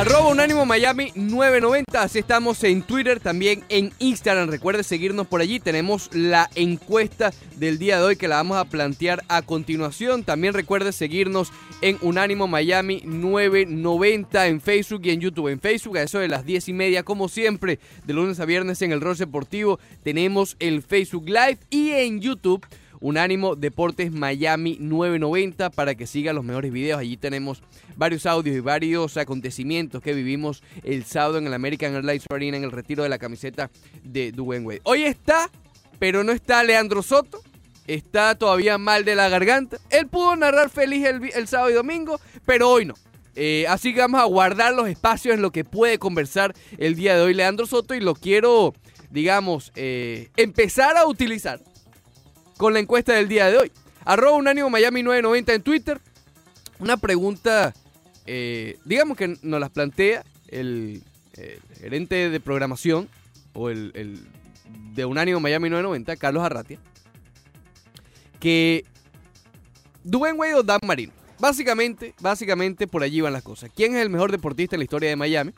Arroba Unánimo Miami 990, así estamos en Twitter, también en Instagram. Recuerde seguirnos por allí. Tenemos la encuesta del día de hoy que la vamos a plantear a continuación. También recuerde seguirnos en Unánimo Miami 990 en Facebook y en YouTube. En Facebook a eso de las 10 y media, como siempre, de lunes a viernes en el Rol Deportivo, tenemos el Facebook Live y en YouTube Unánimo Deportes Miami 990 para que siga los mejores videos. Allí tenemos varios audios y varios acontecimientos que vivimos el sábado en el American Airlines Arena en el retiro de la camiseta de Dwayne Wade. Hoy está, pero no está Leandro Soto. Está todavía mal de la garganta. Él pudo narrar feliz el, sábado y domingo, pero hoy no. Eh, así que vamos a guardar los espacios en lo que puede conversar el día de hoy Leandro Soto y lo quiero, digamos, eh, empezar a utilizar con la encuesta del día de hoy. Arroba Unánimo Miami 990 en Twitter. Una pregunta, eh, digamos que nos las plantea el, gerente de programación o el, de Unánimo Miami 990, Carlos Arratia, que Dwayne Wade o Dan Marino. Básicamente, básicamente por allí van las cosas. ¿Quién es el mejor deportista en la historia de Miami?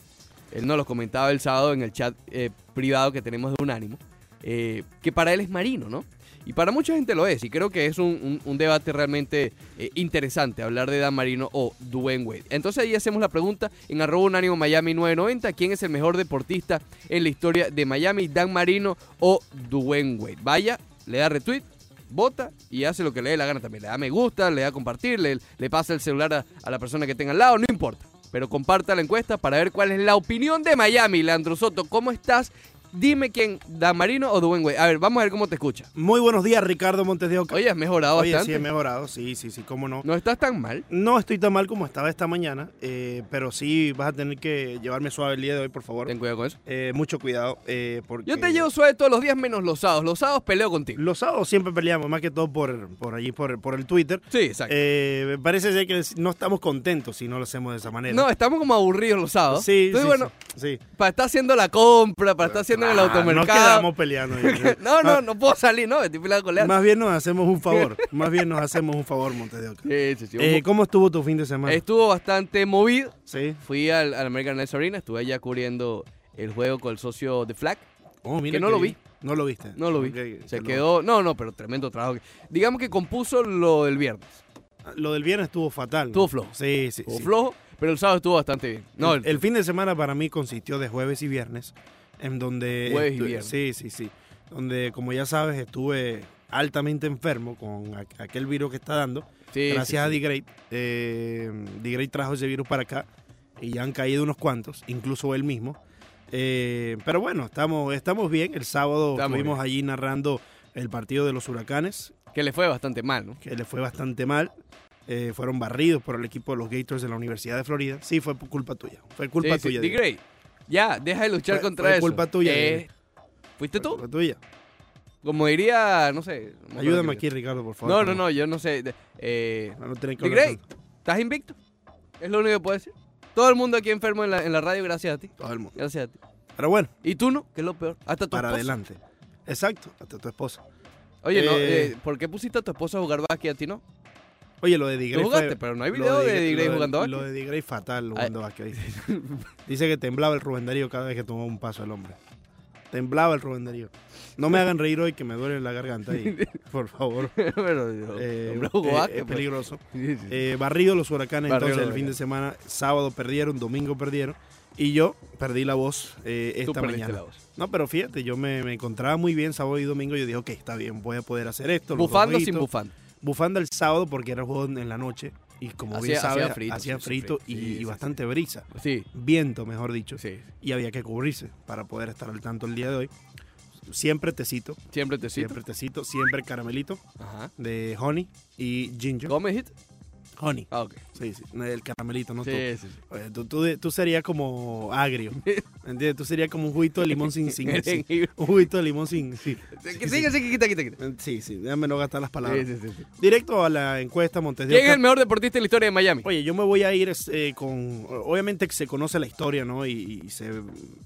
Él nos lo comentaba el sábado en el chat eh, privado que tenemos de Unánimo. Eh, que para él es Marino, ¿no? Y para mucha gente lo es, y creo que es un, debate realmente eh, interesante hablar de Dan Marino o Dwayne Wade. Entonces ahí hacemos la pregunta en arroba unánimo Miami 990, ¿quién es el mejor deportista en la historia de Miami, Dan Marino o Dwayne Wade? Vaya, le da retweet, vota y hace lo que le dé la gana también. Le da me gusta, le da compartir, le, pasa el celular a, a la persona que tenga al lado, no importa pero comparta la encuesta para ver cuál es la opinión de Miami. Leandro Soto, ¿cómo estás? Dime quién, Dan Marino o Dwayne Wade. A ver, vamos a ver cómo te escucha. Muy buenos días, Ricardo Montes de Oca. Oye, has mejorado Oye, bastante. sí, he mejorado, sí, sí, sí, cómo no. No estás tan mal. No estoy tan mal como estaba esta mañana, eh, pero sí vas a tener que llevarme suave el día de hoy, por favor. Ten cuidado con eso. Eh, mucho cuidado, eh, porque... Yo te llevo suave todos los días menos los sábados. Los sábados peleo contigo. Los sábados siempre peleamos, más que todo por, por allí, por, por el Twitter. Sí, exacto. me parece ser que no estamos contentos si no lo hacemos de esa manera. No, estamos como aburridos los sábados. Sí, Entonces, sí, bueno, sí, para estar haciendo la compra, para estar haciendo en el Ah, automercado. Nos quedamos peleando. no, no, no puedo salir, no, estoy peleando con Leandro. Más bien nos hacemos un favor, más bien nos hacemos un favor, Montes de Oca. Sí, sí, sí. Eh, ¿Cómo estuvo tu fin de semana? Estuvo bastante movido. Sí. Fui al, American Nights Arena, estuve allá cubriendo el juego con el socio de Flag. Oh, mira que no lo vi. No lo viste. No lo vi. Se quedó. No, no, pero tremendo trabajo. Digamos que compuso lo del viernes. Lo del viernes estuvo fatal. ¿no? Estuvo flojo. Sí, sí. Estuvo sí. flojo, pero el sábado estuvo bastante bien. No, el, el fin de semana para mí consistió de jueves y viernes, en donde... Jueves y estu- viernes. Sí, sí, sí. Donde, como ya sabes, estuve altamente enfermo con aquel virus que está dando. sí, Gracias sí, a. D-Great. Eh, D-Great trajo ese virus para acá y ya han caído unos cuantos, incluso él mismo. Eh, pero bueno, estamos, estamos bien. El sábado Estamos estuvimos bien. allí narrando el partido de los huracanes, Que le fue bastante mal, ¿no? que le fue bastante mal. Eh, fueron barridos por el equipo de los Gators de la Universidad de Florida. Sí, fue culpa tuya. Fue culpa tuya. D. Ya, deja de luchar Fue- contra fue eso. culpa tuya, Eh. ¿Fuiste Fue tú? culpa tuya. Como diría, no sé. no me Ayúdame aquí, Ricardo, por favor. No, no, no, yo no sé. Eh, Para no tener que ¿estás invicto? Es lo único que puedo decir. Todo el mundo aquí enfermo en la, en la radio, gracias a ti. todo el mundo. Gracias a ti. Pero bueno, ¿Y tú no? Que es lo peor. Hasta tu para esposa. adelante. Exacto, hasta tu esposa. Oye, no, Eh, eh, ¿por qué pusiste a tu esposa a jugar básquet a ti no? Oye, lo de Tú jugaste, fue- pero no hay lo video de lo jugando Lo básquet. de D-Gray fatal jugando básquet. Dice. Que temblaba el Rubén Darío cada vez que tomaba un paso el hombre. Temblaba el Rubén Darío. No me hagan reír hoy que me duele la garganta ahí, por favor. Pero, yo- Eh, hombre, jugó eh, básquet, es pues. peligroso. Eh, barrido los huracanes Barrido entonces el fin de semana. Sábado perdieron, domingo perdieron. Y yo perdí la voz eh, esta mañana. la voz. No, pero fíjate, yo me, me encontraba muy bien sábado y domingo. Yo dije, ok, está bien, voy a poder hacer esto. ¿Bufando sin jueguitos. Bufanda? El sábado porque era el juego en la noche. Y como Hacía- bien sabes, hacía frito, hacía sí, sí, frito frito. y, Sí, y sí, bastante brisa. Sí, Viento, mejor dicho. sí. Y había que cubrirse para poder estar al tanto el día de hoy. Siempre tecito, Siempre te cito. siempre tecito, siempre caramelito Ajá. de honey y ginger. ¿Comes hit? Honey. Ah, ok. Sí, sí, el caramelito, no tú. Sí, sí, sí. Oye, tú, tú, tú serías como agrio. ¿Entiendes? Tú serías como un juguito de limón sin. sin, un juguito de limón sin. Sí, Sí, quita, quita, quita. sí, sí, déjame no gastar las palabras. Sí, sí, sí, sí. Directo a la encuesta Montes de ¿Quién es el mejor deportista en la historia de Miami? Oye, yo me voy a ir eh, con. Obviamente que se conoce la historia, ¿no? Y, y se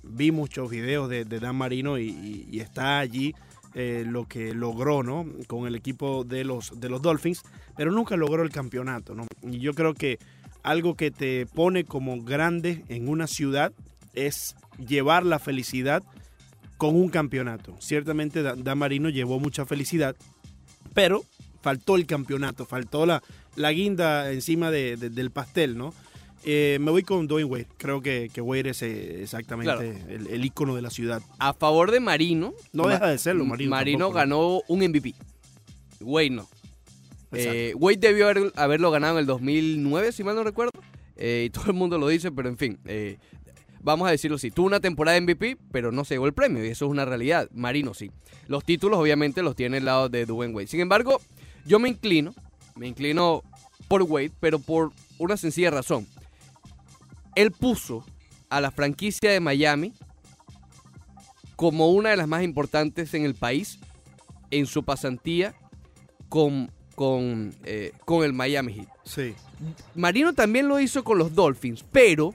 vi muchos videos de, de Dan Marino y, y- y está allí eh, lo que logró, ¿no? Con el equipo de los, de los Dolphins, pero nunca logró el campeonato, ¿no? Y yo creo que algo que te pone como grande en una ciudad es llevar la felicidad con un campeonato. Ciertamente Dan Marino llevó mucha felicidad, pero faltó el campeonato, faltó la, la guinda encima del pastel, ¿no? Eh, me voy con Dwayne Wade. Creo que, que Wade es eh, exactamente el, el, ícono de la ciudad. A favor de Marino. No deja de serlo, Marino. Marino ganó un MVP. Wade no. Eh, Wade debió haberlo ganado en el 2009, si mal no recuerdo. y todo el mundo lo dice, pero en fin. vamos a decirlo así. Tuvo una temporada MVP, pero no se llevó el premio. Y eso es una realidad. Marino sí. Los títulos, obviamente, los tiene el lado de Dwayne Wade. Sin embargo, yo me inclino. Me inclino por Wade, pero por una sencilla razón él puso a la franquicia de Miami como una de las más importantes en el país en su pasantía con, con, eh, con el Miami Heat. Sí. Marino también lo hizo con los Dolphins, pero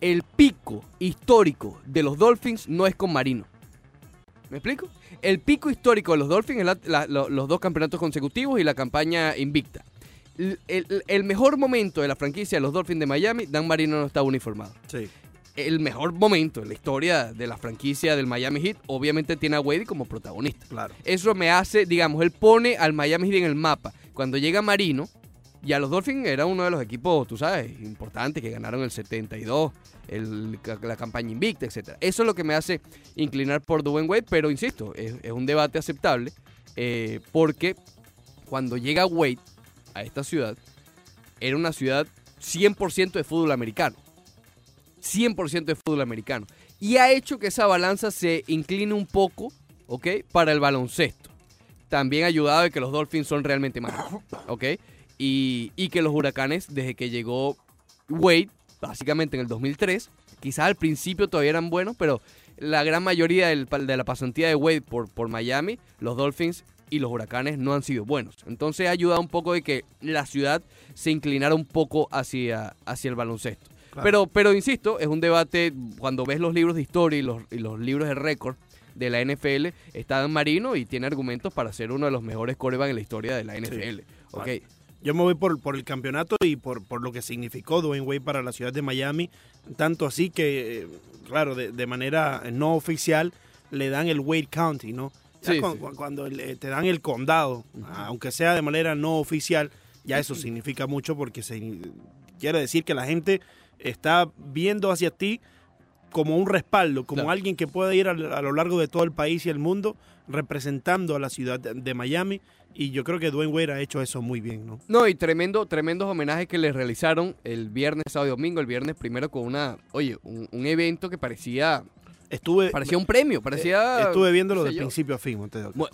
el pico histórico de los Dolphins no es con Marino. ¿Me explico? El pico histórico de los Dolphins es los dos campeonatos consecutivos y la campaña invicta el, mejor momento de la franquicia de los Dolphins de Miami, Dan Marino no estaba uniformado. Sí. El mejor momento en la historia de la franquicia del Miami Heat, obviamente tiene a Wade como protagonista. Claro. Eso me hace, digamos, él pone al Miami Heat en el mapa. Cuando llega Marino, ya los Dolphins era uno de los equipos, tú sabes, importantes que ganaron el 72, la campaña invicta, etc. Eso es lo que me hace inclinar por Dwayne Wade, pero insisto, es, un debate aceptable eh, porque cuando llega Wade a esta ciudad, era una ciudad 100% de fútbol americano. 100% de fútbol americano. Y ha hecho que esa balanza se incline un poco, ¿ok? Para el baloncesto. También ha ayudado de que los Dolphins son realmente malos, ¿ok? Y, que los huracanes, desde que llegó Wade, básicamente en el 2003, quizás al principio todavía eran buenos, pero la gran mayoría de la pasantía de Wade por, por Miami, los Dolphins y los huracanes no han sido buenos. Entonces ha ayudado un poco de que la ciudad se inclinara un poco hacia, hacia el baloncesto. Pero, pero insisto, es un debate, cuando ves los libros de historia y los, libros de récord de la NFL, está Dan Marino y tiene argumentos para ser uno de los mejores corebacks en la historia de la NFL. Okay. Yo me voy por, por el campeonato y por, por lo que significó Dwayne Wade para la ciudad de Miami. Tanto así que, eh, claro, de, de manera no oficial le dan el Wade County, ¿no? Cuando, te dan el condado, aunque sea de manera no oficial, ya eso significa mucho porque se, quiere decir que la gente está viendo hacia ti como un respaldo, como alguien que puede ir a, lo largo de todo el país y el mundo representando a la ciudad de, Miami. Y yo creo que Dwayne Wade ha hecho eso muy bien, ¿no? No, y tremendo, tremendos homenajes que le realizaron el viernes, sábado y domingo. El viernes primero con una, oye, un evento que parecía Estuve, parecía un premio, parecía... Eh, estuve viéndolo de principio a fin.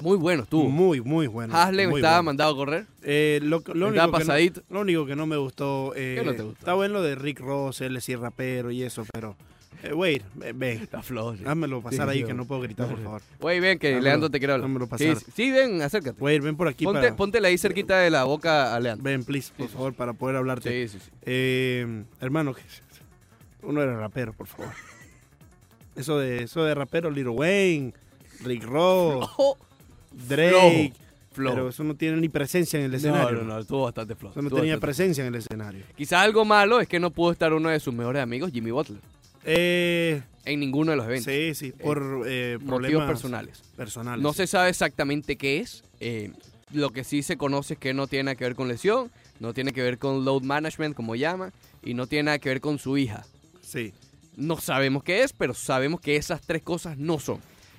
Muy, bueno estuvo. Muy, muy bueno. Haslem estaba mandado a correr. Eh, lo, lo, único pasadito. Que no, lo único que no me gustó... Eh, ¿Qué no te gustó? Está bueno lo de Rick Ross, él es rapero y eso, pero... Eh, wait, ven. La flor. Dámelo pasar ahí, que no puedo gritar, por favor. Wey, ven, que Leandro te quiere hablar. Dámelo pasar. Sí, sí, ven, acércate. Wait, ven por aquí. Ponte, Póntela ahí cerquita de la boca a Leandro. Ven, please, por favor, para poder hablarte. Sí, sí, sí. Eh, hermano, uno era rapero, por favor. Eso de, eso de rapero, Little Wayne, Rick Ross, Drake. Pero eso no tiene ni presencia en el escenario. No, no, no, estuvo bastante flojo. Eso no tenía presencia en el escenario. Quizás algo malo es que no pudo estar uno de sus mejores amigos, Jimmy Butler. Eh, en ninguno de los eventos. Sí, sí, por eh, problemas personales. personales. No se sabe exactamente qué es. Eh, lo que sí se conoce es que no tiene nada que ver con lesión, no tiene que ver con load management, como llama, y no tiene nada que ver con su hija. Sí. No sabemos qué es, pero sabemos que esas tres cosas no son.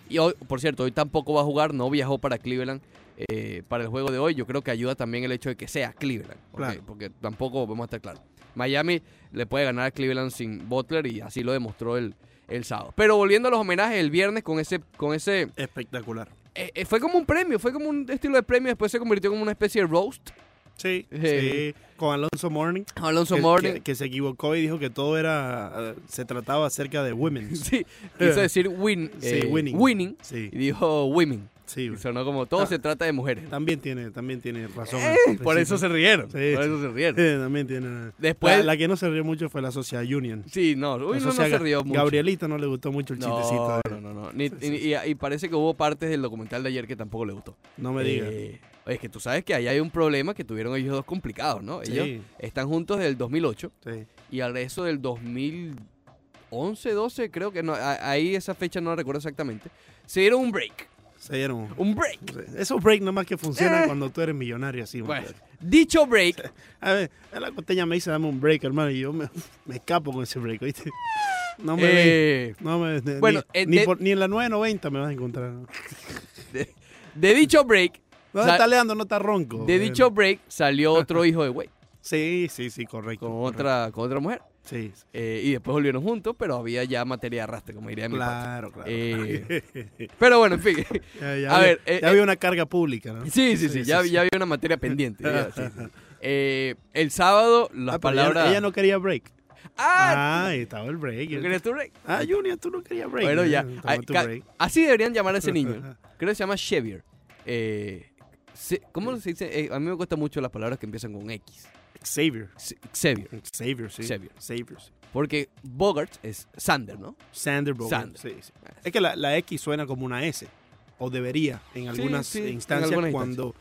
Y hoy, por cierto, hoy tampoco va a jugar, no viajó para Cleveland eh, para el juego de hoy. Yo creo que ayuda también el hecho de que sea Cleveland, porque tampoco vamos a estar claros. Miami le puede ganar a Cleveland sin Butler y así lo demostró el, el sábado. Pero volviendo a los homenajes el viernes con ese... Con ese Espectacular. Eh, eh, fue como un premio, fue como un estilo de premio, después se convirtió como una especie de roast. Sí, sí, con Alonso Morning. Alonso que, Morning. Que, se equivocó y dijo que todo era, eh, se trataba acerca de women. Sí, quiso decir win, sí, winning. winning sí. y dijo women. Sí, Y sonó como todo Ah. se trata de mujeres. También tiene, también tiene razón. Eh, por eso se rieron. Sí, por eso se rieron. Eh, también tiene. Después- La, la que no se rió mucho fue la Socia Union. Sí, no, uy, no, se rió mucho. Gabrielito no le gustó mucho el chistecito. No, no, no, no. Ni- y, y- y parece que hubo partes del documental de ayer que tampoco le gustó. No me digas. Eh, oye, es que tú sabes que ahí hay un problema que tuvieron ellos dos complicados, ¿no? Ellos Sí. están juntos desde el 2008 Sí. y al resto del 2011, 12, creo que no, ahí esa fecha no la recuerdo exactamente. Se dieron un break. Se dieron. Un break. Esos breaks nomás que funcionan Eh. cuando tú eres millonario así. Bueno, dicho break, A ver, la costeña me dice dame un break, hermano, y yo me, me escapo con ese break, ¿oíste? No me eh, No me, bueno, ni, eh, ni de- por- ni en la 990 me vas a encontrar. ¿no? de dicho break, No Sa- está leando, no está ronco. de dicho break salió otro hijo de Wade Sí, sí, sí, correcto. con correcto. otra, con otra mujer. Sí, sí. Eh, y después volvieron juntos, pero había ya materia de arrastre, como diría mi claro, claro. Eh, Pero bueno, en fin. ya ya a había, ver, eh, ya había una carga pública, ¿no? Sí, sí, sí, ya, ya había una materia pendiente. Eh, el sábado, las Ah, ella- palabras. Ella, no quería break. ¡Ah! Ah, estaba el break. ¿No querías tu break? Ah, Junior, tú no querías break. Bueno, ya. Ay, break. Así deberían llamar a ese niño. Creo que se llama Xavier. Eh, se- ¿Cómo se dice? Eh, a mí me cuesta mucho las palabras que empiezan con X. Xavier. Xavier. Xavier, sí. Xavier. Xavier, sí. Porque Bogart es Sander, ¿no? Sander Bogart, Sander. sí, sí. Es que la, la X suena como una S. O debería, en algunas sí, en instancias, algunas cuando,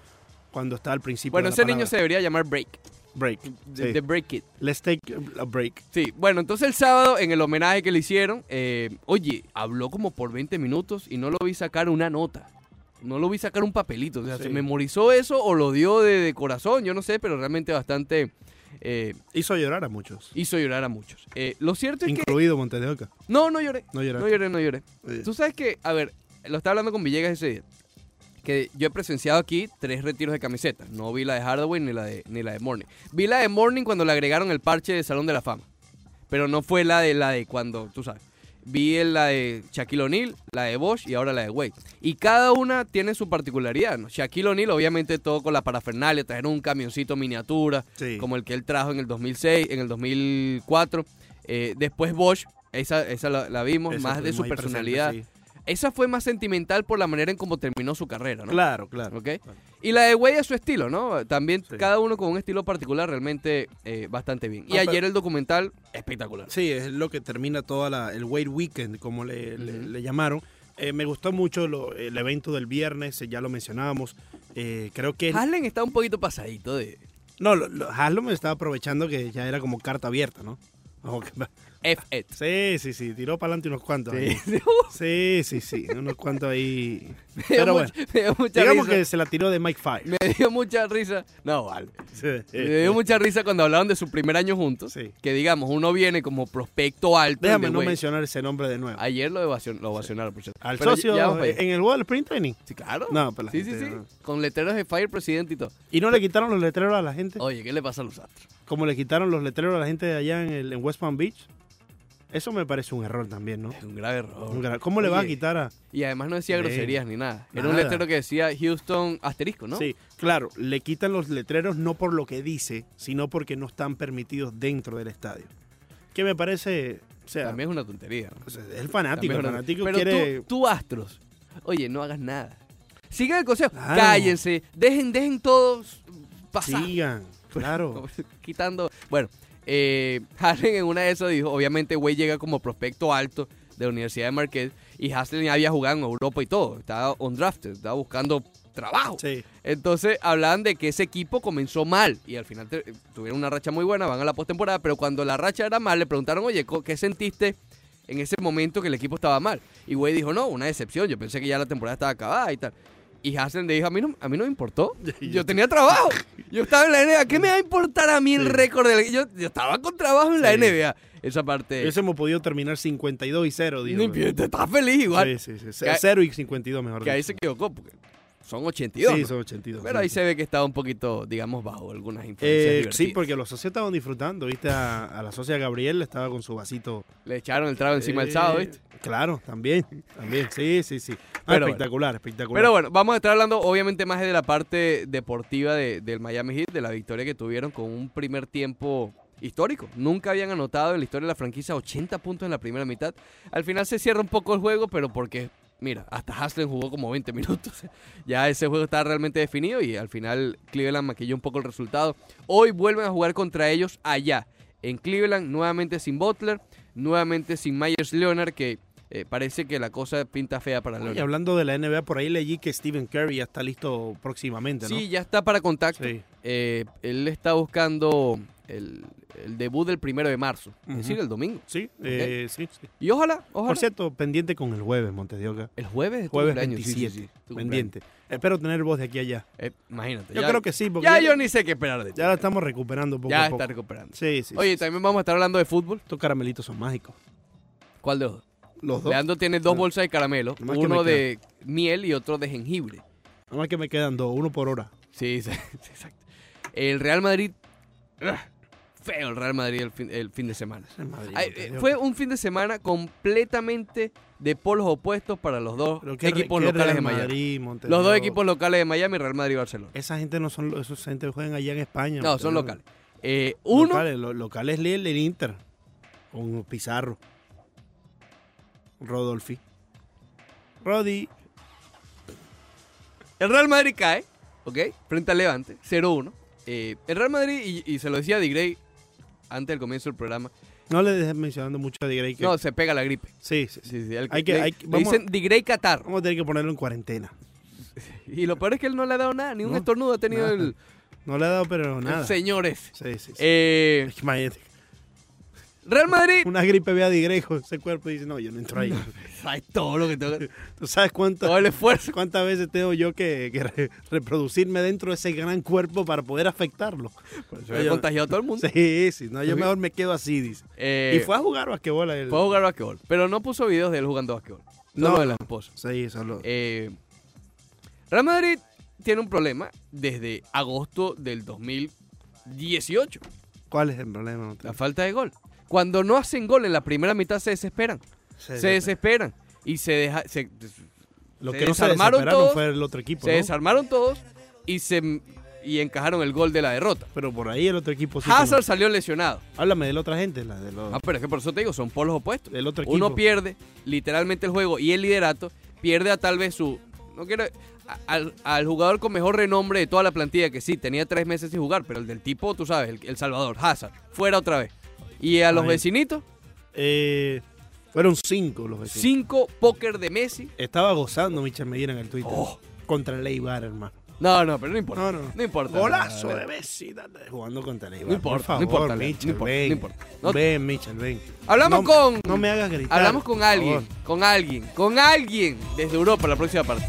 cuando está al principio. Bueno, de la ese niño palabra. se debería llamar Break. Break. The, the Break Kid. Let's take a break. Sí, bueno, entonces el sábado, en el homenaje que le hicieron, eh, oye, habló como por 20 minutos y no lo vi sacar una nota. No lo vi sacar un papelito. O sea, Sí. ¿se memorizó eso o lo dio de, de corazón? Yo no sé, pero realmente bastante eh, Hizo llorar a muchos. hizo llorar a muchos. Eh, lo cierto es que... Incluido Montes de Oca. No, no lloré. No lloraste. No lloré, no lloré. Tú sabes que, a ver, lo estaba hablando con Villegas ese día. Que yo he presenciado aquí tres retiros de camisetas. No vi la de Hardaway ni la de, ni la de Morning. Vi la de Morning cuando le agregaron el parche de Salón de la Fama. Pero no fue la de la de cuando, tú sabes. Vi la de Shaquille O'Neal, la de Bosch y ahora la de Wade. Y cada una tiene su particularidad, ¿no? Shaquille O'Neal, obviamente, todo con la parafernalia, trajeron un camioncito miniatura, Sí. como el que él trajo en el 2006, en el 2004. Eh, después Bosch, esa, esa la, la vimos, Eso más de su personalidad. sí. Esa fue más sentimental por la manera en cómo terminó su carrera, ¿no? Claro, claro. ¿Ok? Y la de Wade a su estilo, ¿no? También Sí. cada uno con un estilo particular realmente eh, bastante bien. Y No, pero- ayer el documental, espectacular. Sí, es lo que termina toda la, el Wade Weekend, como le, le- Ujú. le llamaron. Eh, me gustó mucho lo- el evento del viernes, eh, ya lo mencionábamos. Eh, creo que... Harlem está un poquito pasadito de No, lo, lo- Haslam estaba aprovechando que ya era como carta abierta, ¿no? Que- F-Ed. Sí, sí, sí, tiró para adelante unos cuantos. ahí. Sí. Sí, sí, sí, unos cuantos ahí. Pero bueno, mucha- digamos risa. que se la tiró de Mike Five. Me dio mucha risa. No, vale. Sí, Me dio mucha risa cuando hablaban de su primer año juntos. Sí. Que digamos, uno viene como prospecto alto. Déjame no mencionar ese nombre de nuevo. Ayer lo, ovacion- lo ovacionaron, por cierto. Al Pero ya- socio ya allá. en el juego del sprint training. Sí, claro. No, pero la sí, sí, gente sí. no. Con letreros de Fire Presidente y todo. Y no le quitaron los letreros a la gente. Oye, ¿qué le pasa a los astros? Como le quitaron los letreros a la gente de allá en, el, en West Palm Beach. Eso me parece un error también, ¿no? Es un grave error. Un gra- ¿Cómo le vas a quitar a.? Y además no decía groserías ni nada. Era un letrero que decía Houston asterisco, ¿no? Sí, claro, le quitan los letreros no por lo que dice, sino porque no están permitidos dentro del estadio. Que me parece. O sea, También es una tontería. ¿no? sea, el fanático, es el fanático Pero quiere. tú, tú, astros, oye, no hagas nada. Sigan el consejo. Claro. Cállense. Dejen, dejen todos pasar. Sigan, claro. Quitando. Bueno, eh, Harden en una de esas dijo: obviamente, güey llega como prospecto alto de la Universidad de Marquette. Y Haslem ya había jugado en Europa y todo. Estaba undrafted, estaba buscando trabajo. Sí, Entonces hablaban de que ese equipo comenzó mal y al final te- tuvieron una racha muy buena, van a la postemporada, pero cuando la racha era mal le preguntaron, oye, ¿qué sentiste en ese momento que el equipo estaba mal? Y güey dijo, no, una decepción, yo pensé que ya la temporada estaba acabada y tal. Y Haslem le dijo, a mí no, a mí no me importó, yo tenía trabajo, yo estaba en la NBA, ¿qué me va a importar a mí el Sí. récord? del- Yo, yo estaba con trabajo en la Sí. NBA. Esa parte... hubiésemos podido terminar 52 y 0, digo. no estás feliz igual. Sí, sí, sí. Que- 0 y 52, mejor Que ahí se equivocó, porque son 82. Sí, son 82. Pero sí. ahí se ve que estaba un poquito, digamos, bajo algunas influencias. Eh, sí, divertidas. porque los socios estaban disfrutando, ¿viste? A, a la socia Gabriel estaba con su vasito. Le echaron el trago encima Eh, del sábado, ¿viste? Claro, también, también, sí, sí, sí. Ah, Pero espectacular, espectacular. Pero bueno, vamos a estar hablando obviamente más de la parte deportiva de- del Miami Heat, de la victoria que tuvieron con un primer tiempo histórico. Nunca habían anotado en la historia de la franquicia 80 puntos en la primera mitad. Al final se cierra un poco el juego, pero porque mira, hasta Haslem jugó como 20 minutos. ya ese juego está realmente definido y al final Cleveland maquilló un poco el resultado. Hoy vuelven a jugar contra ellos allá, en Cleveland, nuevamente sin Butler, nuevamente sin Myers Leonard, que eh, parece que la cosa pinta fea para Y Leonard. hablando de la NBA, por ahí leí que Stephen Curry ya está listo próximamente, ¿no? Sí, ya está para contacto. Sí. Eh, él está buscando el, el debut del primero de marzo, es decir, el domingo. Sí, eh, sí, sí. Y ojalá, ojalá. Por cierto, pendiente con el jueves, Montes de Oca. el jueves de tu Jueves cumpleaños, sí, sí, 27, sí, tu pendiente. Espero tener voz de aquí a allá. Eh, imagínate. Yo ya- creo que sí, porque Ya ya, yo ni sé qué esperar de ti. ya la estamos recuperando poco Ya a poco. está recuperando. Sí, sí. Oye, también vamos a estar hablando de fútbol. estos caramelitos son mágicos. ¿Cuál de los dos? Los dos. Leandro tiene dos Ah. bolsas de caramelo, Nomás que uno me de miel y otro de jengibre. Nada más que me quedan dos, uno por hora. Sí, sí, sí, exacto. El Real Madrid, ugh, feo el Real Madrid el fin, el fin de semana. Ay, eh, fue un fin de semana completamente de polos opuestos para los dos Pero qué re- equipos qué locales Real de Miami. Madrid, Los dos equipos locales de Miami, Real Madrid y Barcelona. Esa gente no son, esos gente juegan allá en España. No, son locales. Eh, uno, Locales, lo- locales el, el Inter. Con Pizarro. Rodolfi. Rodi. el Real Madrid cae, ¿ok? Frente al Levante, 0-1. Eh, el Real Madrid, y, y se lo decía a Digrey antes del comienzo del programa, No le dejes mencionando mucho a Digrey. Que... no, se pega la gripe. Sí, sí, sí. Sí, sí, el- Hay que- le- hay que- vamos- dicen Digrey Qatar. Vamos a tener que ponerlo en cuarentena. Y lo peor es que él no le ha dado nada, ni un estornudo ha tenido nada. el, No le ha dado, pero nada. señor ese. Sí, sí, sí. Eh, Es que Real Madrid. Una gripe ve a Digrey con ese cuerpo dice, no, yo no entro ahí. Ay, todo lo que tengo que- ¿Tú sabes cuánto, Todo el esfuerzo. cuántas veces tengo yo que, que re- reproducirme dentro de ese gran cuerpo para poder afectarlo? Se ha contagiado a todo el mundo. Sí, sí, no, yo mejor me quedo así, dice. Eh, y fue a jugar basquetbol. él. fue a jugar basquetbol. Pero no puso videos de él jugando basquetbol. Solo No, de la no. esposa. Sí, solo. Eh, Real Madrid tiene un problema desde agosto del 2018. ¿Cuál es el problema? La falta de gol. Cuando no hacen gol en la primera mitad se desesperan. Se desesperan. Y se deja. Se, Lo se que no se desarmaron todos, fue el otro equipo, se ¿no? desarmaron todos y se y encajaron el gol de la derrota. Pero por ahí el otro equipo sí. Hazard salió lesionado. Háblame de la otra gente, la de los- Ah, pero es que por eso te digo, son polos opuestos. del otro equipo. Uno pierde literalmente el juego y el liderato, pierde a tal vez su. No quiero. a- Al, al jugador con mejor renombre de toda la plantilla, que sí, tenía tres meses sin jugar, pero el del tipo, tú sabes, el, el Salvador, Hazard, fuera otra vez. Y a los vecinitos, Eh, fueron cinco los vecinos. cinco póker de Messi. Estaba gozando Michel Medina en el Twitter. Oh. Contra el Eibar, hermano. No, no, pero no importa. No, no. No importa. Golazo de Messi dale, jugando contra el Eibar. No importa, Por favor, no importa, Michel, no importa, ven. no importa. No- Ven, Michel, ven. Hablamos No- con. No me hagas gritar. Hablamos con alguien, con alguien, con alguien desde Europa la próxima parte.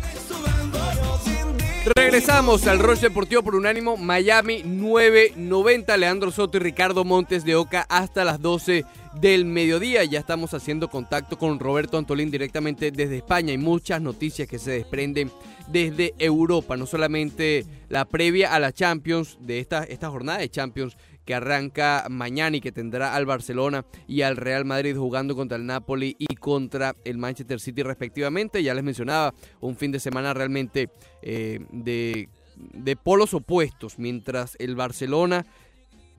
Regresamos al Roche Deportivo por Unánimo, Miami 990, Leandro Soto y Ricardo Montes de Oca hasta las 12 del mediodía. Ya estamos haciendo contacto con Roberto Antolín directamente desde España. Hay muchas noticias que se desprenden desde Europa, no solamente la previa a la Champions de esta, esta jornada de Champions que arranca mañana y que tendrá al Barcelona y al Real Madrid jugando contra el Napoli y contra el Manchester City respectivamente. Ya les mencionaba, un fin de semana realmente eh, de, de polos opuestos, mientras el Barcelona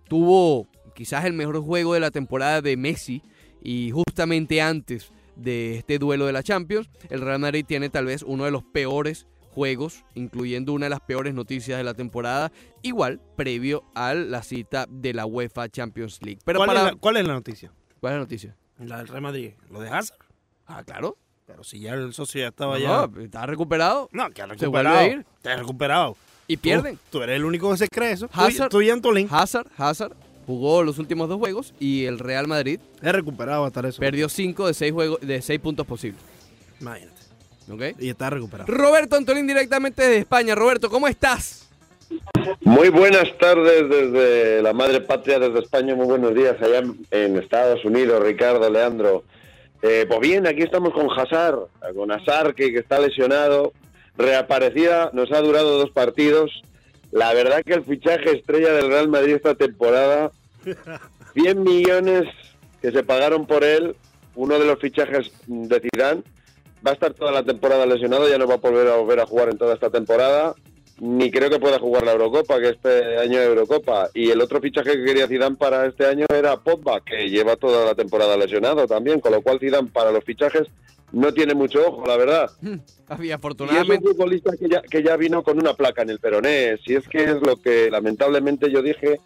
tuvo quizás el mejor juego de la temporada de Messi y justamente antes de este duelo de la Champions, el Real Madrid tiene tal vez uno de los peores juegos, incluyendo una de las peores noticias de la temporada, igual previo a la cita de la UEFA Champions League. Pero ¿Cuál, para... es la, cuál es la noticia? ¿Cuál es la noticia? La del Real Madrid. ¿Lo de Hazard? Ah, claro. Pero si ya el socio ya estaba No, ya... no, está recuperado No, que ha Se recuperado. a ir. Te has recuperado. y Tú- pierden. Tú, eres el único que se cree eso. Hazard- Tú y Antolín. Hazard, Hazard jugó los últimos dos juegos y el Real Madrid He recuperado hasta eso. perdió cinco de seis juegos de seis puntos posibles. Imagínate. ¿Ok? Y está recuperado. Roberto Antolín directamente desde España. Roberto, ¿cómo estás? Muy buenas tardes desde la madre patria, desde España. Muy buenos días allá en Estados Unidos, Ricardo, Leandro. Eh, pues bien, aquí estamos con Hazard, con Hazard que, que está lesionado. Reaparecida, nos ha durado dos partidos. La verdad que el fichaje estrella del Real Madrid esta temporada, 100 millones que se pagaron por él, uno de los fichajes de Zidane. Va a estar toda la temporada lesionado, ya no va a volver a volver a jugar en toda esta temporada. ni creo que pueda jugar la Eurocopa, que este año es Eurocopa. Y el otro fichaje que quería Zidane para este año era Pogba, que lleva toda la temporada lesionado también, con lo cual Zidane para los fichajes no tiene mucho ojo, la verdad. Había Y es afortunadamente. un futbolista que ya, que ya vino con una placa en el peroné. Si es que es lo que lamentablemente yo dije.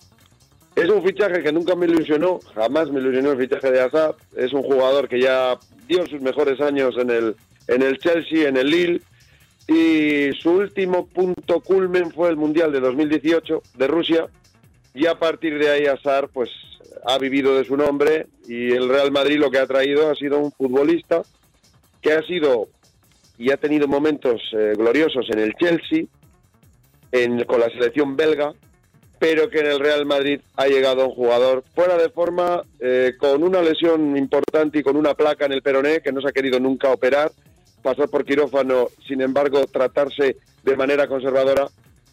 Es un fichaje que nunca me ilusionó, jamás me ilusionó el fichaje de Hazard. Es un jugador que ya dio sus mejores años en el, en el Chelsea, en el Lille. Y su último punto culmen fue el Mundial de 2018 de Rusia. Y a partir de ahí Hazard pues ha vivido de su nombre y el Real Madrid lo que ha traído ha sido un futbolista que ha sido y ha tenido momentos eh, gloriosos en el Chelsea, en, con la selección belga, pero que en el Real Madrid ha llegado un jugador fuera de forma, eh, con una lesión importante y con una placa en el peroné que no se ha querido nunca operar, pasar por quirófano, sin embargo, tratarse de manera conservadora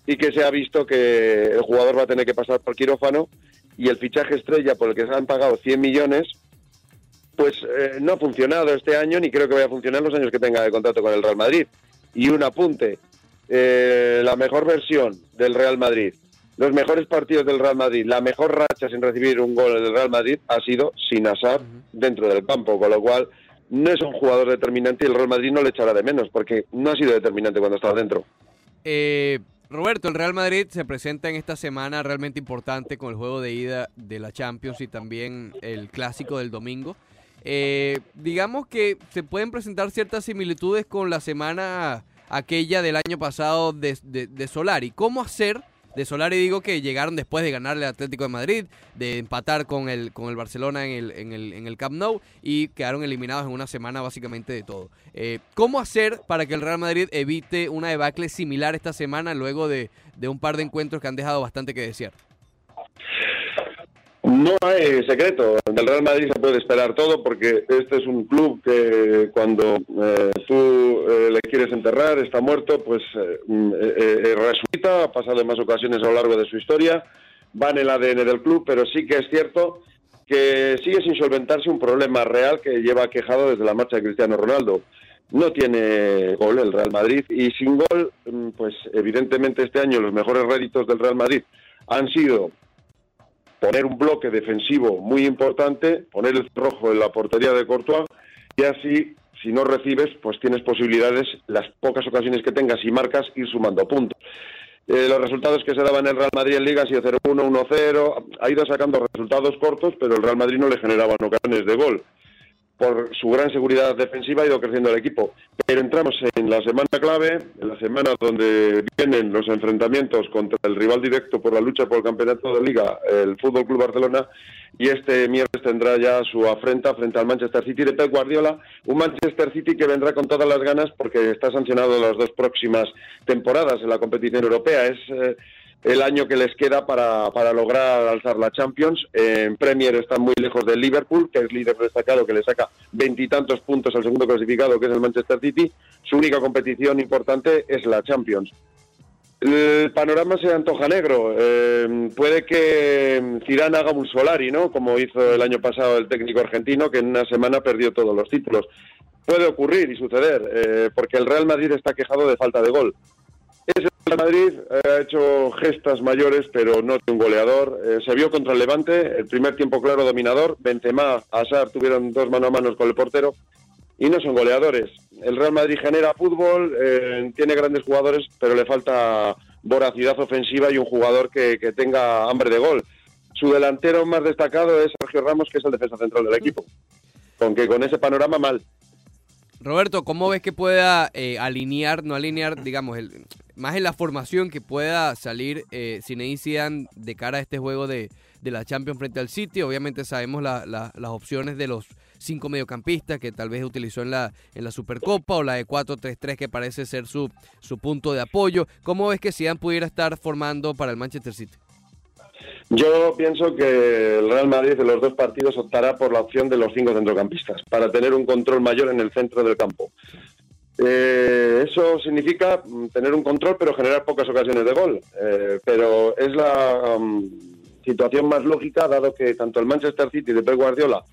y que se ha visto que el jugador va a tener que pasar por quirófano y el fichaje estrella por el que se han pagado 100 millones pues eh, no ha funcionado este año ni creo que vaya a funcionar los años que tenga de contrato con el Real Madrid. Y un apunte, eh, la mejor versión del Real Madrid, los mejores partidos del Real Madrid, la mejor racha sin recibir un gol del Real Madrid ha sido sin Hazard dentro del campo, con lo cual no es un jugador determinante y el Real Madrid no le echará de menos porque no ha sido determinante cuando estaba dentro. Eh, Roberto, el Real Madrid se presenta en esta semana realmente importante con el juego de ida de la Champions y también el clásico del domingo. Eh, digamos que se pueden presentar ciertas similitudes con la semana aquella del año pasado de, de, de Solari. ¿Cómo hacer? De Solari digo que llegaron después de ganarle al Atlético de Madrid, de empatar con el, con el Barcelona en el, en, el, en el Camp Nou y quedaron eliminados en una semana básicamente de todo. Eh, ¿Cómo hacer para que el Real Madrid evite una debacle similar esta semana luego de, de un par de encuentros que han dejado bastante que desear? No hay secreto. Del Real Madrid se puede esperar todo porque este es un club que cuando eh, tú eh, le quieres enterrar, está muerto, pues eh, eh, resucita, ha pasado en más ocasiones a lo largo de su historia, va en el ADN del club, pero sí que es cierto que sigue sin solventarse un problema real que lleva quejado desde la marcha de Cristiano Ronaldo. No tiene gol el Real Madrid y sin gol, pues evidentemente este año los mejores réditos del Real Madrid han sido poner un bloque defensivo muy importante, poner el rojo en la portería de Courtois y así, si no recibes, pues tienes posibilidades, las pocas ocasiones que tengas y marcas, ir sumando puntos. Eh, los resultados que se daban en el Real Madrid en Liga han sido 0-1, 1-0, ha ido sacando resultados cortos, pero el Real Madrid no le generaban ocasiones de gol. Por su gran seguridad defensiva ha ido creciendo el equipo. Pero entramos en la semana clave, en la semana donde vienen los enfrentamientos contra el rival directo por la lucha por el campeonato de Liga, el Fútbol Club Barcelona, y este miércoles tendrá ya su afrenta frente al Manchester City de Pep Guardiola, un Manchester City que vendrá con todas las ganas porque está sancionado las dos próximas temporadas en la competición europea. Es eh, el año que les queda para, para lograr alzar la Champions. En Premier están muy lejos del Liverpool, que es líder destacado, que le saca veintitantos puntos al segundo clasificado, que es el Manchester City. Su única competición importante es la Champions. El panorama se antoja negro. Eh, puede que Zidane haga un Solari, ¿no? Como hizo el año pasado el técnico argentino, que en una semana perdió todos los títulos. Puede ocurrir y suceder, eh, porque el Real Madrid está quejado de falta de gol. Ese Real Madrid eh, ha hecho gestas mayores, pero no tiene un goleador. Eh, se vio contra el Levante, el primer tiempo claro dominador. Benzema, Hazard tuvieron dos mano a mano con el portero y no son goleadores. El Real Madrid genera fútbol, eh, tiene grandes jugadores, pero le falta voracidad ofensiva y un jugador que, que, tenga hambre de gol. Su delantero más destacado es Sergio Ramos, que es el defensa central del equipo. Con que con ese panorama mal. Roberto, ¿cómo ves que pueda eh, alinear, no alinear, digamos, el, más en la formación que pueda salir eh, Zinedine Zidane de cara a este juego de, de la Champions frente al City? Obviamente sabemos la, la, las opciones de los cinco mediocampistas que tal vez utilizó en la, en la Supercopa o la de 4-3-3 que parece ser su, su punto de apoyo. ¿Cómo ves que Zidane pudiera estar formando para el Manchester City? Yo pienso que el Real Madrid de los dos partidos optará por la opción de los cinco centrocampistas para tener un control mayor en el centro del campo. Eh, eso significa tener un control pero generar pocas ocasiones de gol. Eh, pero es la um, situación más lógica dado que tanto el Manchester City de Pep Guardiola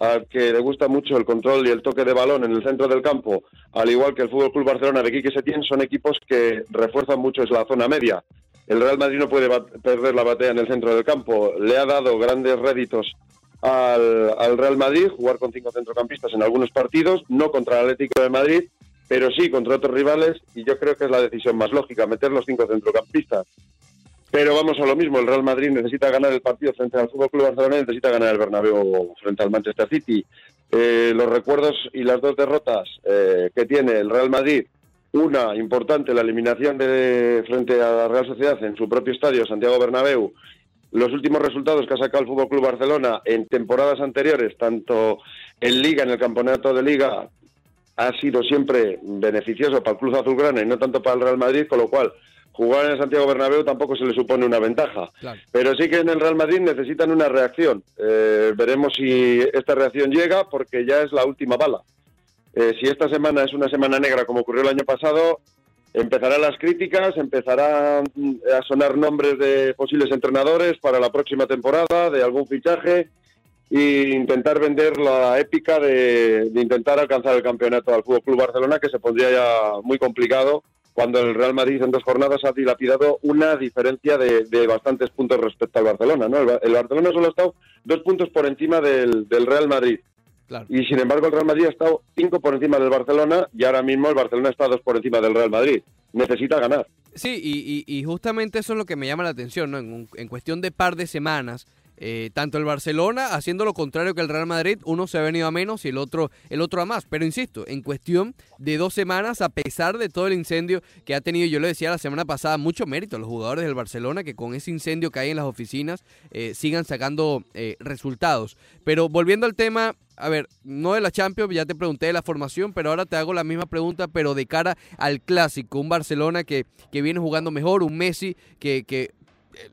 al que le gusta mucho el control y el toque de balón en el centro del campo, al igual que el Fútbol Club Barcelona de Quique Setién, son equipos que refuerzan mucho la zona media. El Real Madrid no puede perder la batalla en el centro del campo. Le ha dado grandes réditos al, al, Real Madrid jugar con cinco centrocampistas en algunos partidos, no contra el Atlético de Madrid, pero sí contra otros rivales, y yo creo que es la decisión más lógica, meter los cinco centrocampistas. Pero vamos a lo mismo, el Real Madrid necesita ganar el partido frente al Fútbol Club Barcelona necesita ganar el Bernabéu frente al Manchester City. Eh, los recuerdos y las dos derrotas eh, que tiene el Real Madrid, una importante, la eliminación de frente a la Real Sociedad en su propio estadio, Santiago Bernabéu, los últimos resultados que ha sacado el Fútbol Club Barcelona en temporadas anteriores, tanto en Liga, en el campeonato de Liga, ha sido siempre beneficioso para el Club Azulgrana y no tanto para el Real Madrid, con lo cual jugar en el Santiago Bernabéu tampoco se le supone una ventaja. Pero sí que en el Real Madrid necesitan una reacción. Eh, veremos si esta reacción llega porque ya es la última bala. Eh, si esta semana es una semana negra como ocurrió el año pasado, empezarán las críticas, empezarán a sonar nombres de posibles entrenadores para la próxima temporada, de algún fichaje e intentar vender la épica de, de intentar alcanzar el campeonato al Fútbol Club Barcelona, que se pondría ya muy complicado cuando el Real Madrid en dos jornadas ha dilapidado una diferencia de, bastantes puntos respecto al Barcelona. ¿no? El, Barcelona solo ha estado dos puntos por encima del, Real Madrid. Y sin embargo el Real Madrid ha estado cinco por encima del Barcelona y ahora mismo el Barcelona está dos por encima del Real Madrid. Necesita ganar. Sí, y, justamente eso es lo que me llama la atención, ¿no? En, en cuestión de par de semanas, eh, tanto el Barcelona haciendo lo contrario que el Real Madrid, uno se ha venido a menos y el otro, el otro a más. Pero insisto, en cuestión de dos semanas, a pesar de todo el incendio que ha tenido, yo lo decía la semana pasada, mucho mérito a los jugadores del Barcelona que con ese incendio que hay en las oficinas eh, sigan sacando eh, resultados. Pero volviendo al tema, a ver, no de la Champions, ya te pregunté de la formación, pero ahora te hago la misma pregunta, pero de cara al clásico, un Barcelona que, que viene jugando mejor, un Messi que, que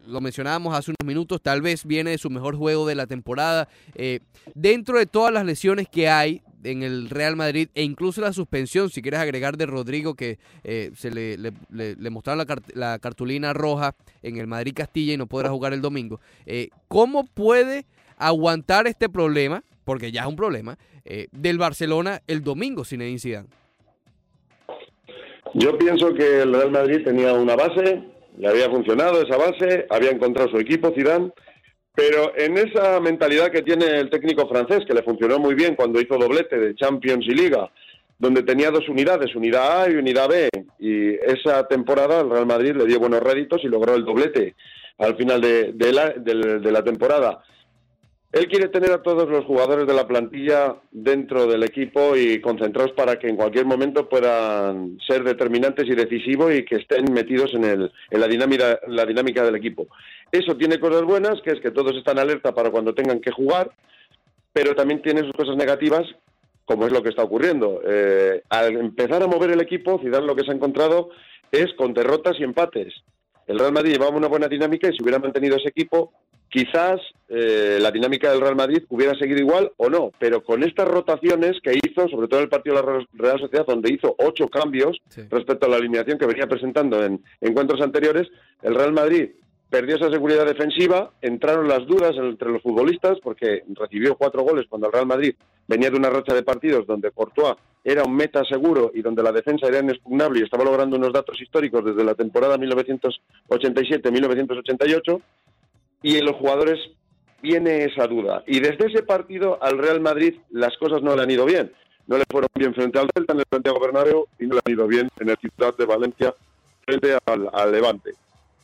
lo mencionábamos hace unos minutos, tal vez viene de su mejor juego de la temporada. Eh, dentro de todas las lesiones que hay en el Real Madrid e incluso la suspensión, si quieres agregar de Rodrigo, que eh, se le, le, mostraron la, cartulina roja en el Madrid Castilla y no podrá jugar el domingo, eh, ¿cómo puede aguantar este problema, porque ya es un problema, del Barcelona el domingo sin Zidane? Yo pienso que el Real Madrid tenía una base, le había funcionado esa base, había encontrado su equipo, Zidane, pero en esa mentalidad que tiene el técnico francés, que le funcionó muy bien cuando hizo doblete de Champions y Liga, donde tenía dos unidades, unidad A y unidad B, y esa temporada el Real Madrid le dio buenos réditos y logró el doblete al final de, de la temporada. Él quiere tener a todos los jugadores de la plantilla dentro del equipo y concentrados para que en cualquier momento puedan ser determinantes y decisivos y que estén metidos en, el, en la, dinámica, la dinámica del equipo. Eso tiene cosas buenas, que es que todos están alerta para cuando tengan que jugar, pero también tiene sus cosas negativas, como es lo que está ocurriendo. Eh, al empezar a mover el equipo, Zidane lo que se ha encontrado es con derrotas y empates. El Real Madrid llevaba una buena dinámica y si hubiera mantenido ese equipo, quizás eh, la dinámica del Real Madrid hubiera seguido igual o no, pero con estas rotaciones que hizo, sobre todo en el partido de la Real Sociedad, donde hizo ocho cambios respecto a la alineación que venía presentando en encuentros anteriores, el Real Madrid perdió esa seguridad defensiva, entraron las dudas entre los futbolistas porque recibió cuatro goles cuando el Real Madrid venía de una racha de partidos donde Courtois era un meta seguro y donde la defensa era inexpugnable y estaba logrando unos datos históricos desde la temporada 1987-1988 y en los jugadores viene esa duda. Y desde ese partido al Real Madrid las cosas no le han ido bien. No le fueron bien frente al Celta en el Santiago Bernabéu y no le han ido bien en el Ciudad de Valencia frente al, Levante.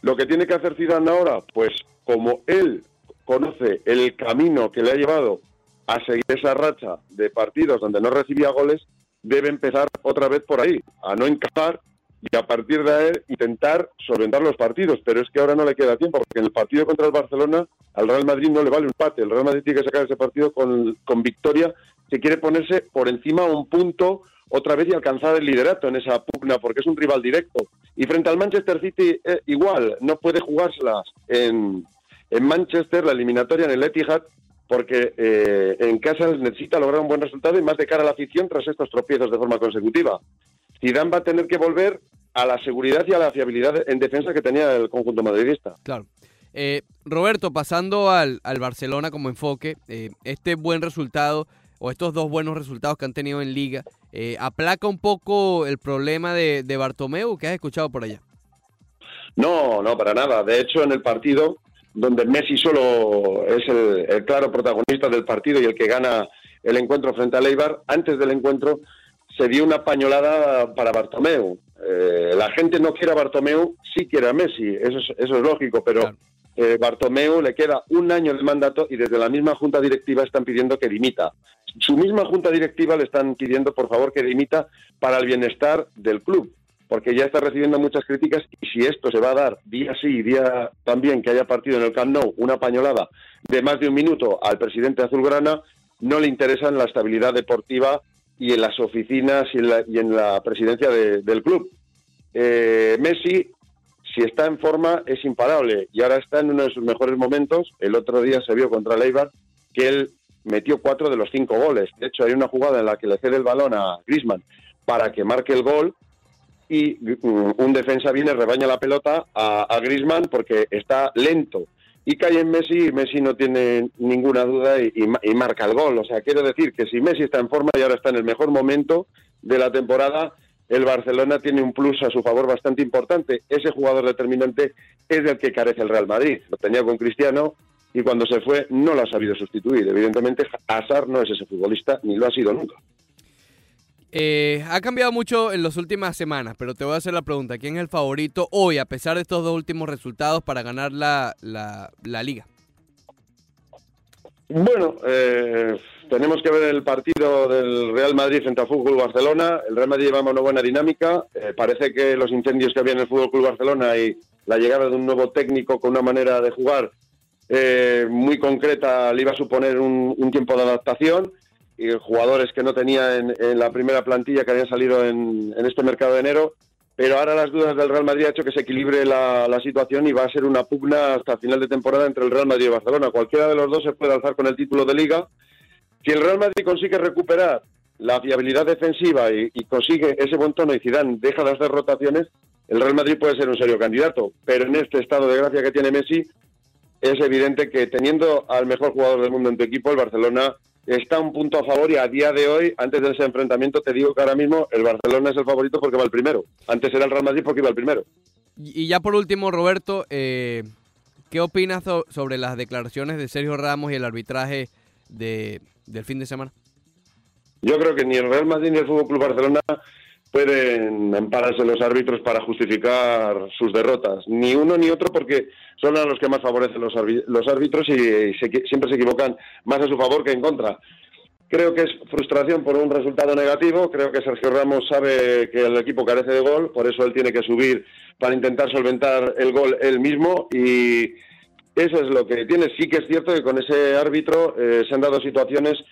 Lo que tiene que hacer Zidane ahora, pues como él conoce el camino que le ha llevado a seguir esa racha de partidos donde no recibía goles, debe empezar otra vez por ahí, a no encajar y a partir de ahí intentar solventar los partidos. Pero es que ahora no le queda tiempo, porque en el partido contra el Barcelona al Real Madrid no le vale un empate. El Real Madrid tiene que sacar ese partido con, con victoria si quiere ponerse por encima un punto otra vez y alcanzar el liderato en esa pugna, porque es un rival directo. Y frente al Manchester City, eh, igual, no puede jugárselas en, en Manchester, la eliminatoria en el Etihad, porque eh, en casa necesita lograr un buen resultado y más de cara a la afición tras estos tropiezos de forma consecutiva. Zidane va a tener que volver a la seguridad y a la fiabilidad en defensa que tenía el conjunto madridista. Claro. Eh, Roberto, pasando al, al, Barcelona como enfoque, eh, este buen resultado o estos dos buenos resultados que han tenido en liga, eh, ¿aplaca un poco el problema de, de Bartomeu que has escuchado por allá? No, no, para nada. De hecho, en el partido, donde Messi solo es el, claro protagonista del partido y el que gana el encuentro frente a Leibar, antes del encuentro se dio una pañolada para Bartomeu. Eh, la gente no quiere a Bartomeu, sí quiere a Messi, eso es, eso es lógico, pero eh, Bartomeu le queda un año de mandato y desde la misma junta directiva están pidiendo que dimita. Su misma junta directiva le están pidiendo, por favor, que dimita para el bienestar del club porque ya está recibiendo muchas críticas y si esto se va a dar día sí y día también que haya partido en el Camp Nou una pañolada de más de un minuto al presidente azulgrana, no le interesa en la estabilidad deportiva y en las oficinas y en la, presidencia del club. Eh, Messi, si está en forma, es imparable y ahora está en uno de sus mejores momentos. El otro día se vio contra Leibar que él metió cuatro de los cinco goles. De hecho, hay una jugada en la que le cede el balón a Grisman para que marque el gol y mm, un defensa viene, rebaña la pelota a, a Grisman porque está lento y cae en Messi y Messi no tiene ninguna duda y, marca el gol. O sea, quiero decir que si Messi está en forma y ahora está en el mejor momento de la temporada, el Barcelona tiene un plus a su favor bastante importante. Ese jugador determinante es del que carece el Real Madrid. Lo tenía con Cristiano y cuando se fue no lo ha sabido sustituir. Evidentemente, Hazard no es ese futbolista ni lo ha sido nunca. Eh, ha cambiado mucho en las últimas semanas, pero te voy a hacer la pregunta. ¿Quién es el favorito hoy, a pesar de estos dos últimos resultados, para ganar la, la, liga? Bueno, eh, tenemos que ver el partido del Real Madrid frente al Fútbol Barcelona. El Real Madrid lleva una buena dinámica. Eh, parece que los incendios que había en el Fútbol Barcelona y la llegada de un nuevo técnico con una manera de jugar muy concreta le iba a suponer un tiempo de adaptación y jugadores que no tenía en, la primera plantilla que habían salido en, este mercado de enero. Pero ahora las dudas del Real Madrid ha hecho que se equilibre la, situación y va a ser una pugna hasta final de temporada entre el Real Madrid y Barcelona. Cualquiera de los dos se puede alzar con el título de liga. Si el Real Madrid consigue recuperar la fiabilidad defensiva y, consigue ese buen tono y Zidane deja de hacer rotaciones, el Real Madrid puede ser un serio candidato. Pero en este estado de gracia que tiene Messi, es evidente que teniendo al mejor jugador del mundo en tu equipo, el Barcelona está un punto a favor y a día de hoy, antes de ese enfrentamiento, te digo que ahora mismo el Barcelona es el favorito porque va el primero. Antes era el Real Madrid porque iba el primero. Y ya por último, Roberto, eh, ¿qué opinas sobre las declaraciones de Sergio Ramos y el arbitraje de, del fin de semana? Yo creo que ni el Real Madrid ni el Fútbol Club Barcelona pueden ampararse los árbitros para justificar sus derrotas. Ni uno ni otro porque son a los que más favorecen los, árbitros y siempre se equivocan más a su favor que en contra. Creo que es frustración por un resultado negativo. Creo que Sergio Ramos sabe que el equipo carece de gol, por eso él tiene que subir para intentar solventar el gol él mismo y eso es lo que tiene. Sí que es cierto que con ese árbitro eh, se han dado situaciones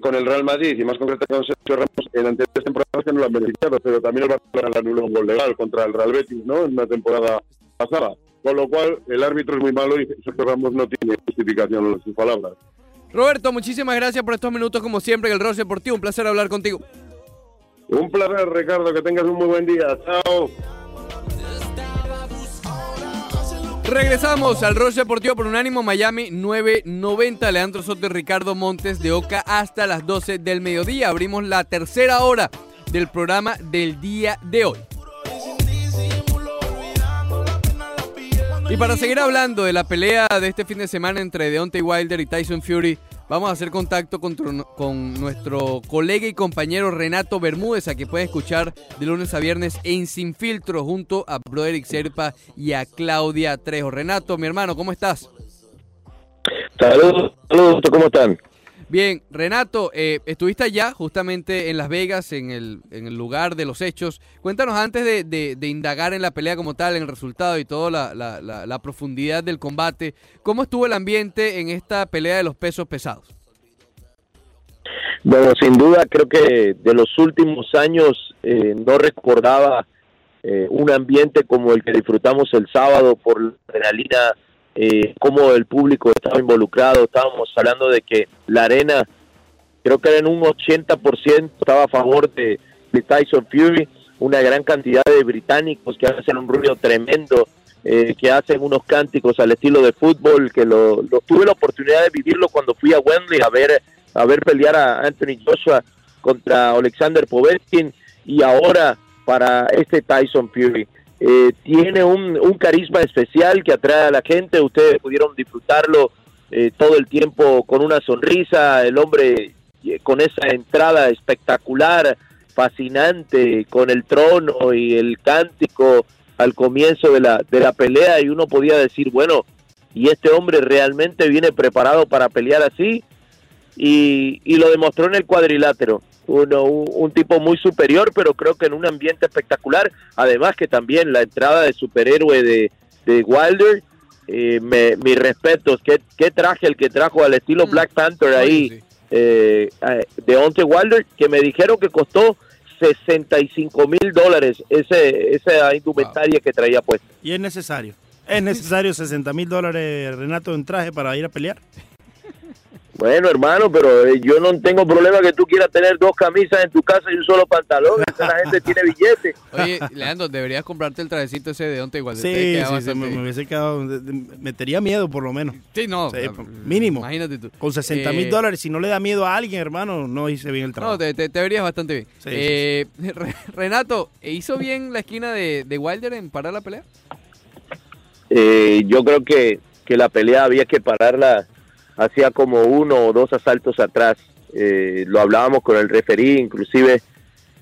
con el Real Madrid y más concretamente con Sergio Ramos en anteriores temporadas que no lo han beneficiado, pero también el Barcelona anuló un gol legal contra el Real Betis, ¿no? En una temporada pasada. Con lo cual, el árbitro es muy malo y Sergio Ramos no tiene justificación en sus palabras. Roberto, muchísimas gracias por estos minutos, como siempre, en el Rose Deportivo. Un placer hablar contigo. Un placer, Ricardo. Que tengas un muy buen día. Chao. Regresamos al Roche Deportivo por Unánimo Miami 990. Leandro Soto y Ricardo Montes de Oca hasta las 12 del mediodía. Abrimos la tercera hora del programa del día de hoy. Y para seguir hablando de la pelea de este fin de semana entre Deontay Wilder y Tyson Fury, Vamos a hacer contacto con, con, nuestro colega y compañero Renato Bermúdez, a que puede escuchar de lunes a viernes en Sin Filtro junto a Broderick Serpa y a Claudia Trejo. Renato, mi hermano, ¿cómo estás? Saludos, saludos, ¿cómo están? Bien, Renato, eh, estuviste allá justamente en Las Vegas, en el, lugar de los hechos. Cuéntanos antes de, indagar en la pelea como tal, en el resultado y toda la, la, profundidad del combate, ¿cómo estuvo el ambiente en esta pelea de los pesos pesados? Bueno, sin duda creo que de los últimos años eh, no recordaba eh, un ambiente como el que disfrutamos el sábado por la adrenalina eh, cómo el público estaba involucrado. Estábamos hablando de que la arena, creo que era en un 80% estaba a favor de, Tyson Fury, una gran cantidad de británicos que hacen un ruido tremendo eh, que hacen unos cánticos al estilo de fútbol, que lo, tuve la oportunidad de vivirlo cuando fui a Wembley a ver, a ver pelear a Anthony Joshua contra Alexander Povetkin y ahora para este Tyson Fury. Eh, tiene un, un, carisma especial que atrae a la gente, ustedes pudieron disfrutarlo eh, todo el tiempo con una sonrisa, el hombre eh, con esa entrada espectacular, fascinante, con el trono y el cántico al comienzo de la, de la pelea. Y uno podía decir, bueno, y este hombre realmente viene preparado para pelear así y, y lo demostró en el cuadrilátero. Uno, un, tipo muy superior, pero creo que en un ambiente espectacular. Además que también la entrada de superhéroe de, de Wilder eh, me, mis respetos. ¿Qué, ¿Qué, traje el que trajo al estilo mm. Black Panther ahí eh, de Onte Wilder? Que me dijeron que costó 65 mil dólares ese, esa indumentaria que traía puesta. Y es necesario. ¿Es necesario 60 mil dólares, Renato, en traje para ir a pelear? Bueno, hermano, pero eh, yo no tengo problema que tú quieras tener dos camisas en tu casa y un solo pantalón. la gente tiene billete. Oye, Leandro, deberías comprarte el trajecito ese de Onte igual. Sí, sí, me, hubiese quedado. Metería miedo, por lo menos. Sí, no. mínimo. Imagínate tú. Con 60 mil eh, dólares, si no le da miedo a alguien, hermano, no hice bien el trabajo. No, te, te, verías bastante bien. Eh, Renato, ¿hizo bien la esquina de, de Wilder en parar la pelea? yo creo que, que la pelea había que pararla hacía como uno o dos asaltos atrás. Eh, lo hablábamos con el referí, inclusive,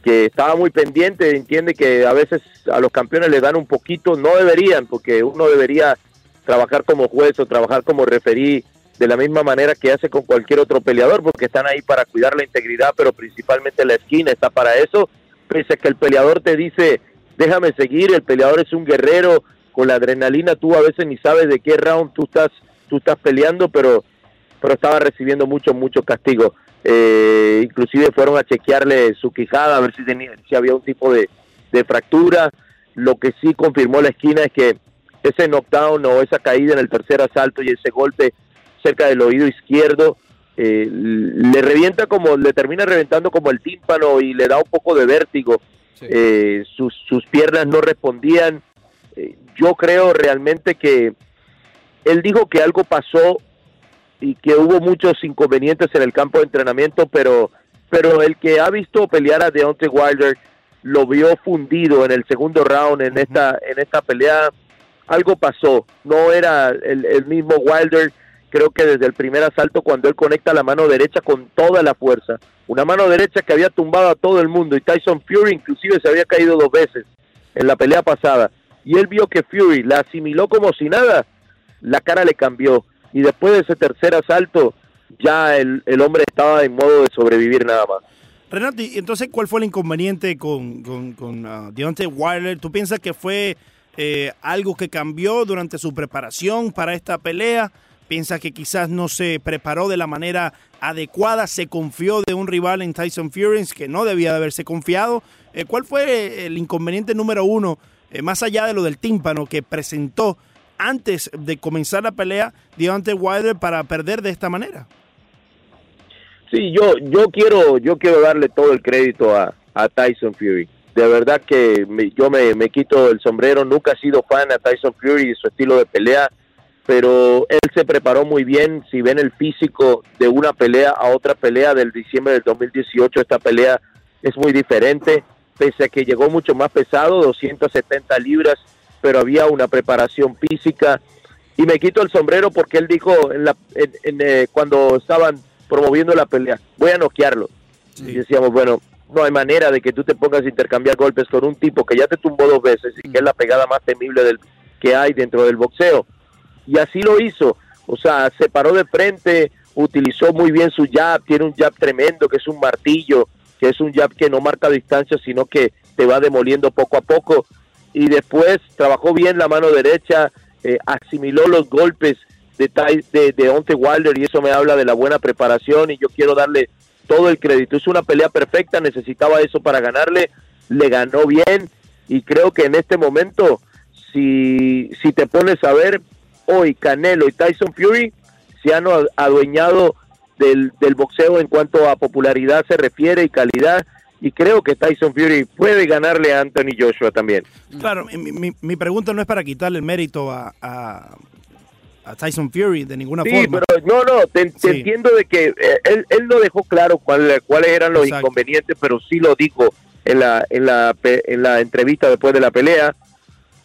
que estaba muy pendiente, entiende que a veces a los campeones le dan un poquito, no deberían, porque uno debería trabajar como juez o trabajar como referí de la misma manera que hace con cualquier otro peleador, porque están ahí para cuidar la integridad, pero principalmente la esquina está para eso, pese a que el peleador te dice, déjame seguir, el peleador es un guerrero, con la adrenalina tú a veces ni sabes de qué round tú estás, tú estás peleando, pero pero estaba recibiendo mucho, mucho castigo. Eh, inclusive fueron a chequearle su quijada a ver si, tenía, si había un tipo de, fractura. Lo que sí confirmó la esquina es que ese knockdown o esa caída en el tercer asalto y ese golpe cerca del oído izquierdo eh, le revienta como, le termina reventando como el tímpano y le da un poco de vértigo. Eh, sus, sus piernas no respondían. yo creo realmente que él dijo que algo pasó y que hubo muchos inconvenientes en el campo de entrenamiento, pero, pero el que ha visto pelear a Deontay Wilder lo vio fundido en el segundo round en esta, en esta pelea. Algo pasó, no era el, mismo Wilder, creo que desde el primer asalto cuando él conecta la mano derecha con toda la fuerza, una mano derecha que había tumbado a todo el mundo y Tyson Fury inclusive se había caído dos veces en la pelea pasada. Y él vio que Fury la asimiló como si nada, la cara le cambió y después de ese tercer asalto ya el, hombre estaba en modo de sobrevivir nada más. Renato, ¿y entonces cuál fue el inconveniente con, con, con uh, Deontay Wilder? ¿Tú piensas que fue eh, algo que cambió durante su preparación para esta pelea? ¿Piensas que quizás no se preparó de la manera adecuada? ¿Se confió de un rival en Tyson Fury que no debía de haberse confiado? Eh, ¿Cuál fue el inconveniente número uno, eh, más allá de lo del tímpano que presentó antes de comenzar la pelea Deontay Wilder para perder de esta manera. Sí, yo, yo quiero, yo quiero darle todo el crédito a, Tyson Fury. De verdad que yo me, me, quito el sombrero, nunca he sido fan a Tyson Fury y su estilo de pelea, pero él se preparó muy bien. Si ven el físico de una pelea a otra pelea del diciembre del 2018, esta pelea es muy diferente, pese a que llegó mucho más pesado, 270 libras, pero había una preparación física. Y me quito el sombrero porque él dijo en la, en, eh, cuando estaban promoviendo la pelea, voy a noquearlo. Y decíamos, bueno, no hay manera de que tú te pongas a intercambiar golpes con un tipo que ya te tumbó dos veces y que es la pegada más temible del, que hay dentro del boxeo. Y así lo hizo. O sea, se paró de frente, utilizó muy bien su jab, tiene un jab tremendo que es un martillo, que es un jab que no marca distancia, sino que te va demoliendo poco a poco y después trabajó bien la mano derecha, eh, asimiló los golpes de, de, de Onte Wilder y eso me habla de la buena preparación y yo quiero darle todo el crédito. Es una pelea perfecta, necesitaba eso para ganarle, le ganó bien y creo que en este momento, si, si te pones a ver, hoy Canelo y Tyson Fury se han adueñado del, del boxeo en cuanto a popularidad se refiere y calidad y creo que Tyson Fury puede ganarle a Anthony Joshua también. Claro, mi, mi, mi pregunta no es para quitarle el mérito a, a, a Tyson Fury de ninguna sí, forma. pero no, no, te, te Sí. entiendo de que eh, él, él no dejó claro cuál- cuáles eran los Exacto. inconvenientes, pero sí lo dijo en la, en, la, en la entrevista después de la pelea.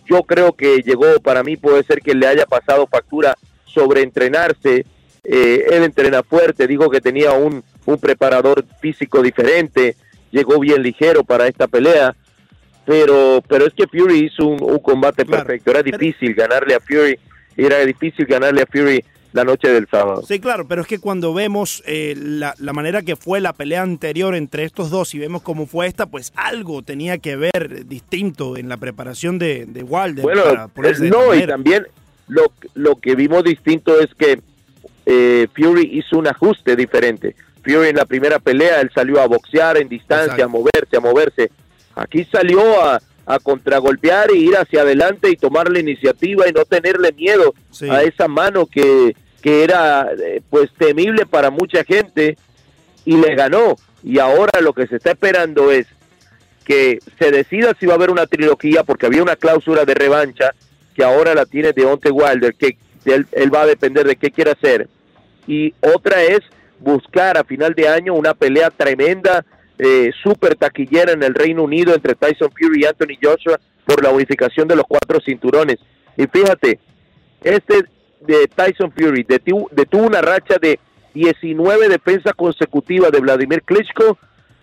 Yo creo que llegó, para mí puede ser que le haya pasado factura sobre entrenarse. Eh, él entrena fuerte, dijo que tenía un, un preparador físico diferente, llegó bien ligero para esta pelea. Pero, pero es que Fury hizo un, un combate Claro. perfecto. Era difícil ganarle a Fury, era difícil ganarle a Fury la noche del sábado. Sí, claro, pero es que cuando vemos eh, la, la manera que fue la pelea anterior entre estos dos y vemos cómo fue esta, pues algo tenía que ver distinto en la preparación de, de Wilder. para Bueno, ponerse no, y también lo, lo que vimos distinto es que eh, Fury hizo un ajuste diferente. Fury en la primera pelea, él salió a boxear en distancia, Exacto. a moverse, a moverse. Aquí salió a, a contragolpear y ir hacia adelante y tomar la iniciativa y no tenerle miedo Sí. a esa mano que, que era eh, pues temible para mucha gente y le ganó. Y ahora lo que se está esperando es que se decida si va a haber una trilogía porque había una cláusula de revancha que ahora la tiene Deontay Wilder que él, él va a depender de qué quiere hacer y otra es buscar a final de año una pelea tremenda eh, súper taquillera en el Reino Unido entre Tyson Fury y Anthony Joshua por la unificación de los cuatro cinturones y fíjate este de Tyson Fury detuvo, detuvo una racha de 19 defensas consecutivas de Vladimir Klitschko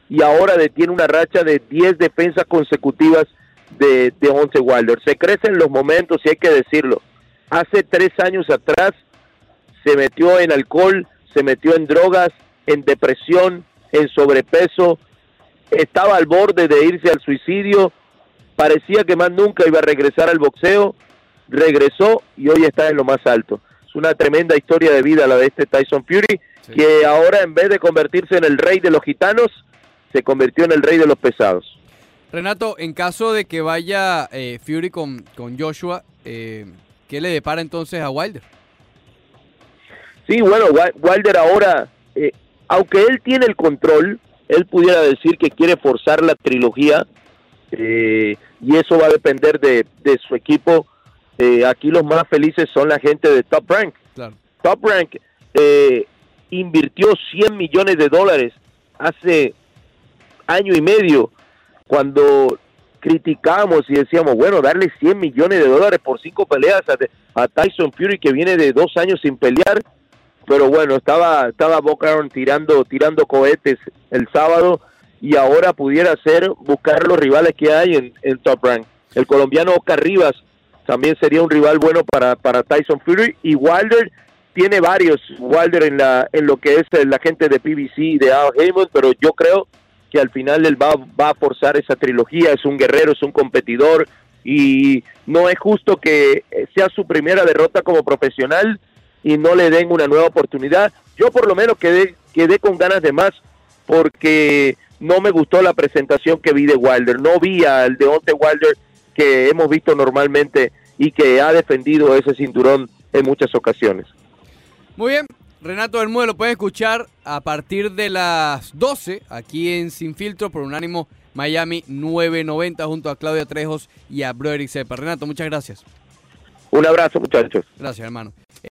y ahora detiene una racha de 10 defensas consecutivas de, de Once Wilder. Se crecen los momentos y hay que decirlo. Hace tres años atrás se metió en alcohol, se metió en drogas, en depresión, en sobrepeso, estaba al borde de irse al suicidio, parecía que más nunca iba a regresar al boxeo, regresó y hoy está en lo más alto. Es una tremenda historia de vida la de este Tyson Fury, Sí. que ahora en vez de convertirse en el rey de los gitanos, se convirtió en el rey de los pesados. Renato, en caso de que vaya eh, Fury con, con Joshua, eh, ¿qué le depara entonces a Wilder? Sí, bueno, Wilder ahora, eh, aunque él tiene el control, él pudiera decir que quiere forzar la trilogía eh, y eso va a depender de, de su equipo. Eh, aquí los más felices son la gente de Top Rank. Claro. Top Rank eh, invirtió 100 millones de dólares hace año y medio cuando criticamos y decíamos, bueno, darle 100 millones de dólares por cinco peleas a, a Tyson Fury que viene de dos años sin pelear, pero bueno, estaba estaba Boca tirando tirando cohetes el sábado y ahora pudiera ser buscar los rivales que hay en, Top Rank. El colombiano Oscar Rivas también sería un rival bueno para, para Tyson Fury y Wilder tiene varios Wilder en la en lo que es la gente de PBC de Al Heyman, pero yo creo que al final él va, va a forzar esa trilogía, es un guerrero, es un competidor y no es justo que sea su primera derrota como profesional y no le den una nueva oportunidad. Yo por lo menos quedé, quedé con ganas de más porque no me gustó la presentación que vi de Wilder, no vi al Deontay Wilder que hemos visto normalmente y que ha defendido ese cinturón en muchas ocasiones. Muy bien, Renato Bermúdez lo pueden escuchar a partir de las 12 aquí en Sin Filtro por Unánimo Miami 990 junto a Claudia Trejos y a Broderick Sepa. Renato, muchas gracias. Un abrazo muchachos. Gracias, hermano.